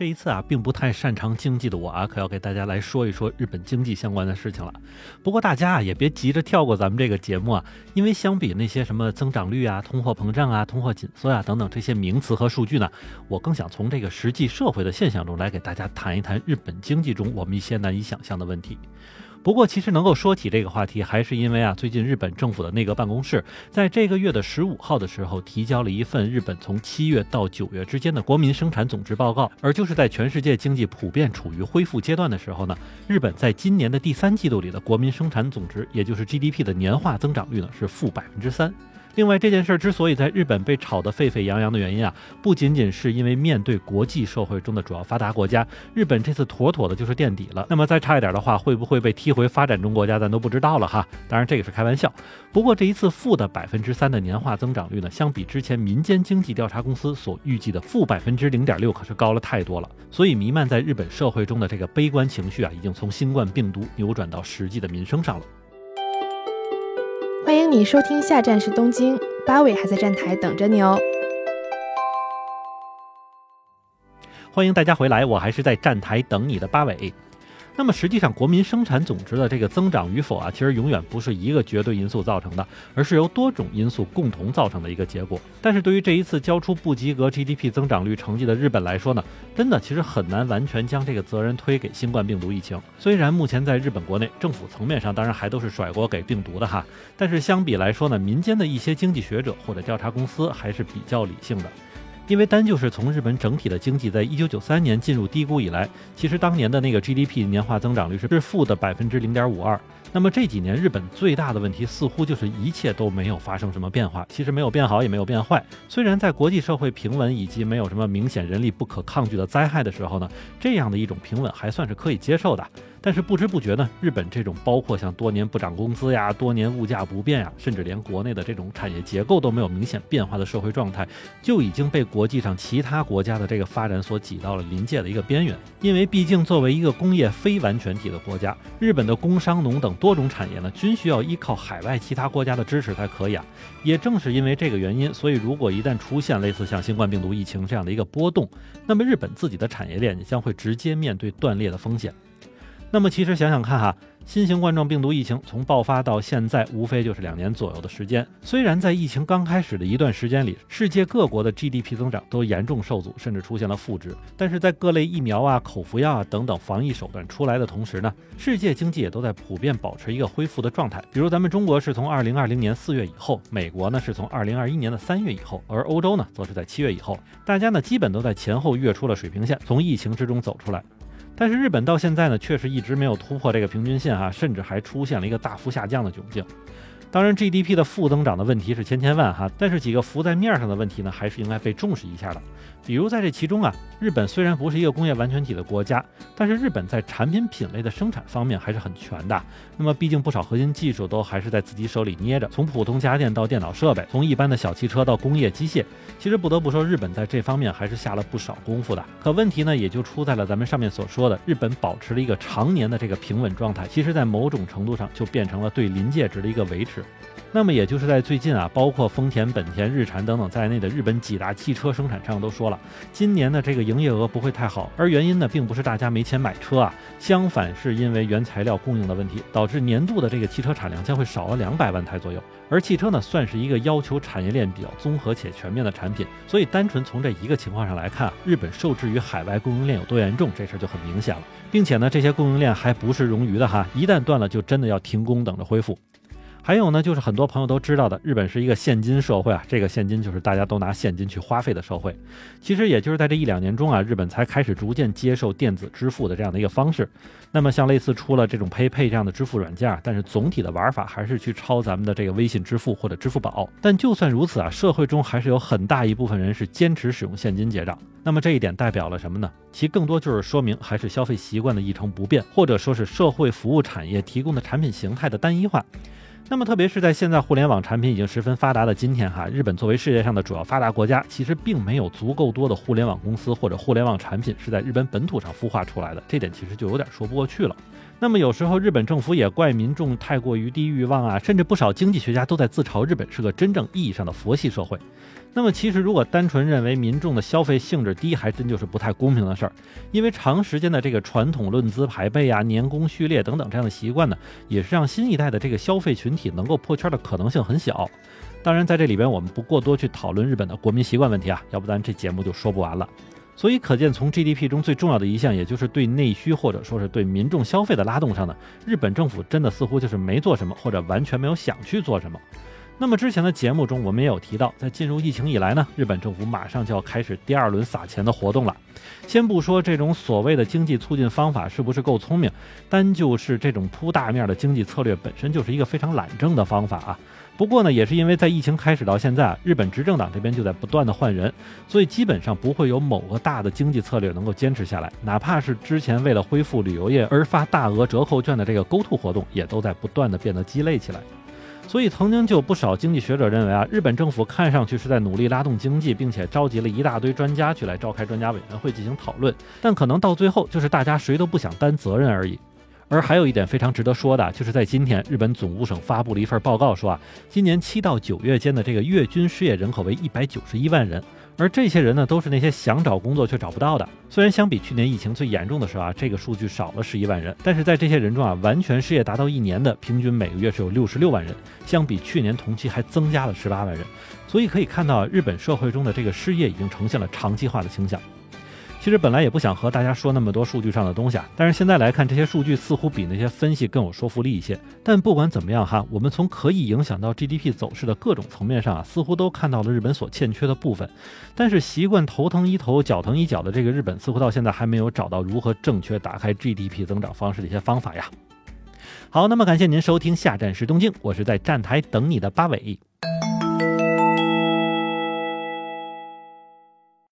这一次啊，并不太擅长经济的我啊，可要给大家来说一说日本经济相关的事情了。不过大家啊，也别急着跳过咱们这个节目啊，因为相比那些什么增长率啊、通货膨胀啊、通货紧缩啊等等这些名词和数据呢，我更想从这个实际社会的现象中来给大家谈一谈日本经济中我们一些难以想象的问题。不过，其实能够说起这个话题，还是因为啊，最近日本政府的内阁办公室在这个月的十五号的时候，提交了一份日本从七月到九月之间的国民生产总值报告。而就是在全世界经济普遍处于恢复阶段的时候呢，日本在今年的第三季度里的国民生产总值，也就是 GDP 的年化增长率呢，是负百分之三。另外，这件事儿之所以在日本被炒得沸沸扬扬的原因啊，不仅仅是因为面对国际社会中的主要发达国家，日本这次妥妥的就是垫底了。那么再差一点的话，会不会被踢回发展中国家，咱都不知道了哈。当然，这个是开玩笑。不过这一次负的百分之三的年化增长率呢，相比之前民间经济调查公司所预计的负百分之零点六，可是高了太多了。所以弥漫在日本社会中的这个悲观情绪啊，已经从新冠病毒扭转到实际的民生上了。欢迎你收听，下站是东京，八尾还在站台等着你哦。欢迎大家回来，我还是在站台等你的八尾。那么实际上，国民生产总值的这个增长与否啊，其实永远不是一个绝对因素造成的，而是由多种因素共同造成的一个结果。但是对于这一次交出不及格 GDP 增长率成绩的日本来说呢，真的其实很难完全将这个责任推给新冠病毒疫情。虽然目前在日本国内政府层面上，当然还都是甩锅给病毒的哈，但是相比来说呢，民间的一些经济学者或者调查公司还是比较理性的。因为单就是从日本整体的经济在一九九三年进入低谷以来，其实当年的那个 GDP 年化增长率是是负的百分之零点五二。那么这几年日本最大的问题似乎就是一切都没有发生什么变化，其实没有变好也没有变坏。虽然在国际社会平稳以及没有什么明显人力不可抗拒的灾害的时候呢，这样的一种平稳还算是可以接受的。但是不知不觉呢，日本这种包括像多年不涨工资呀、多年物价不变呀，甚至连国内的这种产业结构都没有明显变化的社会状态，就已经被国际上其他国家的这个发展所挤到了临界的一个边缘。因为毕竟作为一个工业非完全体的国家，日本的工商农等多种产业呢，均需要依靠海外其他国家的支持才可以啊。也正是因为这个原因，所以如果一旦出现类似像新冠病毒疫情这样的一个波动，那么日本自己的产业链将会直接面对断裂的风险。那么其实想想看哈。新型冠状病毒疫情从爆发到现在，无非就是两年左右的时间。虽然在疫情刚开始的一段时间里，世界各国的 GDP 增长都严重受阻，甚至出现了负值。但是在各类疫苗啊、口服药啊等等防疫手段出来的同时呢，世界经济也都在普遍保持一个恢复的状态。比如咱们中国是从2020年4月以后，美国呢是从2021年的3月以后，而欧洲呢则是在7月以后。大家呢基本都在前后跃出了水平线，从疫情之中走出来。但是日本到现在呢，确实一直没有突破这个平均线啊，甚至还出现了一个大幅下降的窘境。当然，GDP 的负增长的问题是千千万哈，但是几个浮在面上的问题呢，还是应该被重视一下的。比如在这其中啊，日本虽然不是一个工业完全体的国家，但是日本在产品品类的生产方面还是很全的。那么毕竟不少核心技术都还是在自己手里捏着，从普通家电到电脑设备，从一般的小汽车到工业机械，其实不得不说日本在这方面还是下了不少功夫的。可问题呢，也就出在了咱们上面所说的，日本保持了一个常年的这个平稳状态，其实在某种程度上就变成了对临界值的一个维持。那么也就是在最近啊，包括丰田、本田、日产等等在内的日本几大汽车生产商都说了，今年的这个营业额不会太好。而原因呢，并不是大家没钱买车啊，相反是因为原材料供应的问题，导致年度的这个汽车产量将会少了两百万台左右。而汽车呢，算是一个要求产业链比较综合且全面的产品，所以单纯从这一个情况上来看，日本受制于海外供应链有多严重，这事儿就很明显了。并且呢，这些供应链还不是冗余的哈，一旦断了，就真的要停工等着恢复。还有呢，就是很多朋友都知道的，日本是一个现金社会啊。这个现金就是大家都拿现金去花费的社会。其实也就是在这一两年中啊，日本才开始逐渐接受电子支付的这样的一个方式。那么像类似出了这种 PayPay 这样的支付软件，但是总体的玩法还是去抄咱们的这个微信支付或者支付宝。但就算如此啊，社会中还是有很大一部分人是坚持使用现金结账。那么这一点代表了什么呢？其更多就是说明还是消费习惯的一成不变，或者说是社会服务产业提供的产品形态的单一化。那么，特别是在现在互联网产品已经十分发达的今天，哈，日本作为世界上的主要发达国家，其实并没有足够多的互联网公司或者互联网产品是在日本本土上孵化出来的，这点其实就有点说不过去了。那么有时候日本政府也怪民众太过于低欲望啊，甚至不少经济学家都在自嘲日本是个真正意义上的佛系社会。那么其实如果单纯认为民众的消费性质低，还真就是不太公平的事儿。因为长时间的这个传统论资排辈啊、年功序列等等这样的习惯呢，也是让新一代的这个消费群体能够破圈的可能性很小。当然在这里边我们不过多去讨论日本的国民习惯问题啊，要不咱这节目就说不完了。所以可见，从 GDP 中最重要的一项，也就是对内需或者说是对民众消费的拉动上呢，日本政府真的似乎就是没做什么，或者完全没有想去做什么。那么之前的节目中，我们也有提到，在进入疫情以来呢，日本政府马上就要开始第二轮撒钱的活动了。先不说这种所谓的经济促进方法是不是够聪明，单就是这种铺大面的经济策略本身就是一个非常懒政的方法啊。不过呢，也是因为在疫情开始到现在啊，日本执政党这边就在不断的换人，所以基本上不会有某个大的经济策略能够坚持下来。哪怕是之前为了恢复旅游业而发大额折扣券的这个 Go To 活动，也都在不断的变得鸡肋起来。所以曾经就有不少经济学者认为啊，日本政府看上去是在努力拉动经济，并且召集了一大堆专家去来召开专家委员会进行讨论，但可能到最后就是大家谁都不想担责任而已。而还有一点非常值得说的，就是在今天，日本总务省发布了一份报告，说啊，今年七到九月间的这个月均失业人口为一百九十一万人，而这些人呢，都是那些想找工作却找不到的。虽然相比去年疫情最严重的时候啊，这个数据少了十一万人，但是在这些人中啊，完全失业达到一年的平均每个月是有六十六万人，相比去年同期还增加了十八万人。所以可以看到，日本社会中的这个失业已经呈现了长期化的倾向。其实本来也不想和大家说那么多数据上的东西啊，但是现在来看，这些数据似乎比那些分析更有说服力一些。但不管怎么样哈，我们从可以影响到 GDP 走势的各种层面上啊，似乎都看到了日本所欠缺的部分。但是习惯头疼医头、脚疼医脚的这个日本，似乎到现在还没有找到如何正确打开 GDP 增长方式的一些方法呀。好，那么感谢您收听下站是东京，我是在站台等你的八尾。